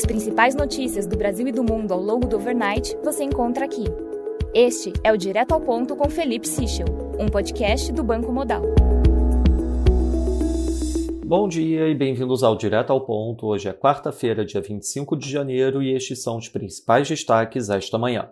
As principais notícias do Brasil e do mundo ao longo do overnight você encontra aqui. Este é o Direto ao Ponto com Felipe Sichel, um podcast do Banco Modal. Bom dia e bem-vindos ao Direto ao Ponto. Hoje é quarta-feira, dia 25 de janeiro, e estes são os principais destaques esta manhã.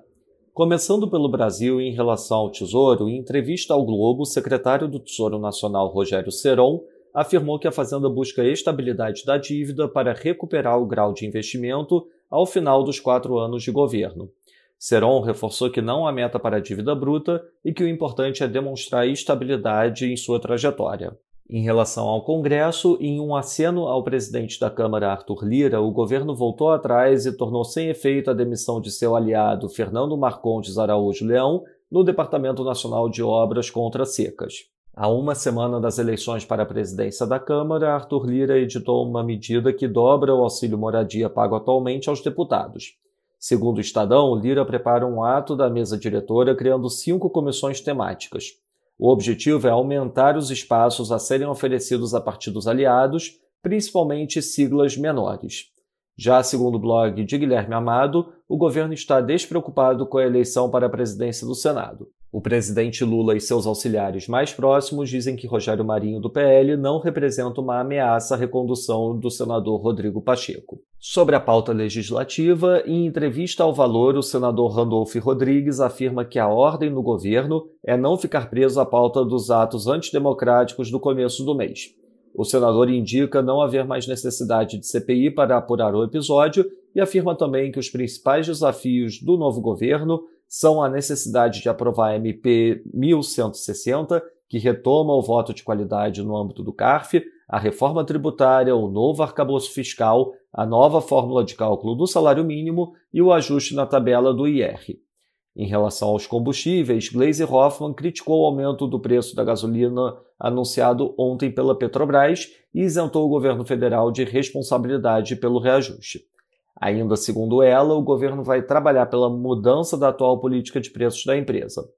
Começando pelo Brasil, em relação ao Tesouro, em entrevista ao Globo, o secretário do Tesouro Nacional, Rogério Seron, afirmou que a Fazenda busca estabilidade da dívida para recuperar o grau de investimento ao final dos quatro anos de governo. Seron reforçou que não há meta para a dívida bruta e que o importante é demonstrar estabilidade em sua trajetória. Em relação ao Congresso, em um aceno ao presidente da Câmara, Arthur Lira, o governo voltou atrás e tornou sem efeito a demissão de seu aliado, Fernando Marcondes Araújo Leão, no Departamento Nacional de Obras contra Secas. Há uma semana das eleições para a presidência da Câmara, Arthur Lira editou uma medida que dobra o auxílio moradia pago atualmente aos deputados. Segundo o Estadão, Lira prepara um ato da mesa diretora criando cinco comissões temáticas. O objetivo é aumentar os espaços a serem oferecidos a partidos aliados, principalmente siglas menores. Já segundo o blog de Guilherme Amado, o governo está despreocupado com a eleição para a presidência do Senado. O presidente Lula e seus auxiliares mais próximos dizem que Rogério Marinho do PL não representa uma ameaça à recondução do senador Rodrigo Pacheco. Sobre a pauta legislativa, em entrevista ao Valor, o senador Randolph Rodrigues afirma que a ordem no governo é não ficar preso à pauta dos atos antidemocráticos do começo do mês. O senador indica não haver mais necessidade de CPI para apurar o episódio e afirma também que os principais desafios do novo governo são a necessidade de aprovar a MP 1160, que retoma o voto de qualidade no âmbito do CARF, a reforma tributária, o novo arcabouço fiscal, a nova fórmula de cálculo do salário mínimo e o ajuste na tabela do IR. Em relação aos combustíveis, Gleisi Hoffmann criticou o aumento do preço da gasolina anunciado ontem pela Petrobras e isentou o governo federal de responsabilidade pelo reajuste. Ainda segundo ela, o governo vai trabalhar pela mudança da atual política de preços da empresa.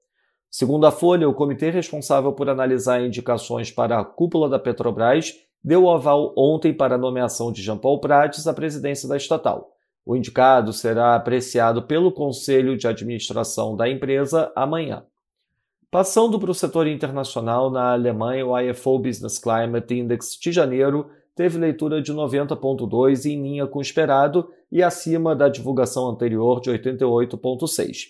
Segundo a Folha, o comitê responsável por analisar indicações para a cúpula da Petrobras deu aval ontem para a nomeação de Jean Paul Prates à presidência da estatal. O indicado será apreciado pelo Conselho de Administração da empresa amanhã. Passando para o setor internacional, na Alemanha, o IFO Business Climate Index de janeiro teve leitura de 90,2 em linha com o esperado e acima da divulgação anterior de 88,6.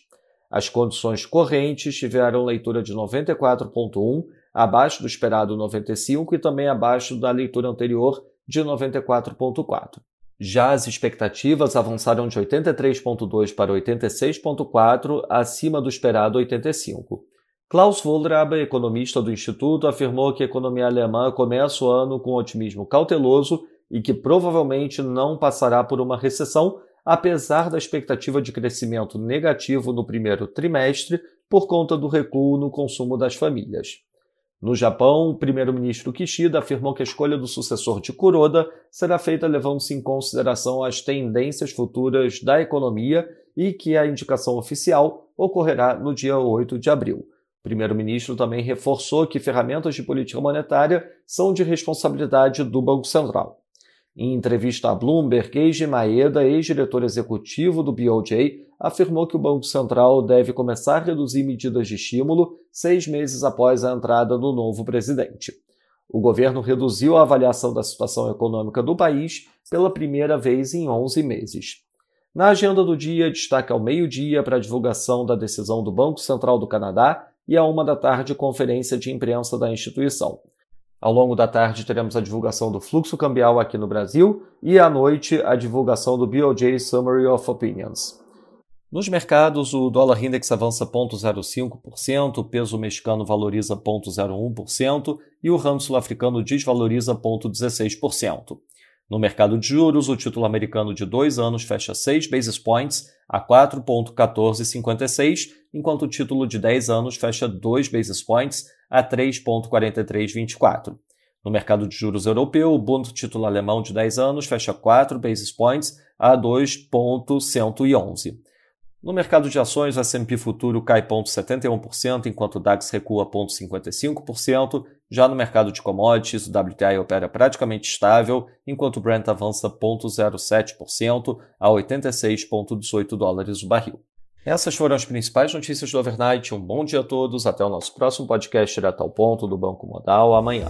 As condições correntes tiveram leitura de 94,1, abaixo do esperado 95 e também abaixo da leitura anterior de 94,4. Já as expectativas avançaram de 83,2 para 86,4, acima do esperado 85. Klaus Wohlraber, economista do Instituto, afirmou que a economia alemã começa o ano com otimismo cauteloso e que provavelmente não passará por uma recessão, apesar da expectativa de crescimento negativo no primeiro trimestre por conta do recuo no consumo das famílias. No Japão, o primeiro-ministro Kishida afirmou que a escolha do sucessor de Kuroda será feita levando-se em consideração as tendências futuras da economia e que a indicação oficial ocorrerá no dia 8 de abril. O primeiro-ministro também reforçou que ferramentas de política monetária são de responsabilidade do Banco Central. Em entrevista à Bloomberg, Eiji Maeda, ex-diretor executivo do BOJ, afirmou que o Banco Central deve começar a reduzir medidas de estímulo seis meses após a entrada do novo presidente. O governo reduziu a avaliação da situação econômica do país pela primeira vez em 11 meses. Na agenda do dia, destaque ao meio-dia para a divulgação da decisão do Banco Central do Canadá e à uma da tarde conferência de imprensa da instituição. Ao longo da tarde teremos a divulgação do fluxo cambial aqui no Brasil e à noite a divulgação do BOJ Summary of Opinions. Nos mercados, o dólar index avança 0,05%, o peso mexicano valoriza 0,01% e o ramo sul-africano desvaloriza 0,16%. No mercado de juros, o título americano de dois anos fecha 6 basis points a 4,1456, enquanto o título de 10 anos fecha 2 basis points a 3,4324. No mercado de juros europeu, o Bund título alemão de 10 anos fecha 4 basis points a 2,111. No mercado de ações, o S&P futuro cai 0,71%, enquanto o DAX recua 0,55% Já no mercado de commodities, o WTI opera praticamente estável, enquanto o Brent avança 0,07% a 86,18 dólares o barril. Essas foram as principais notícias do overnight. Um bom dia a todos. Até o nosso próximo podcast direto ao ponto do Banco Modal amanhã.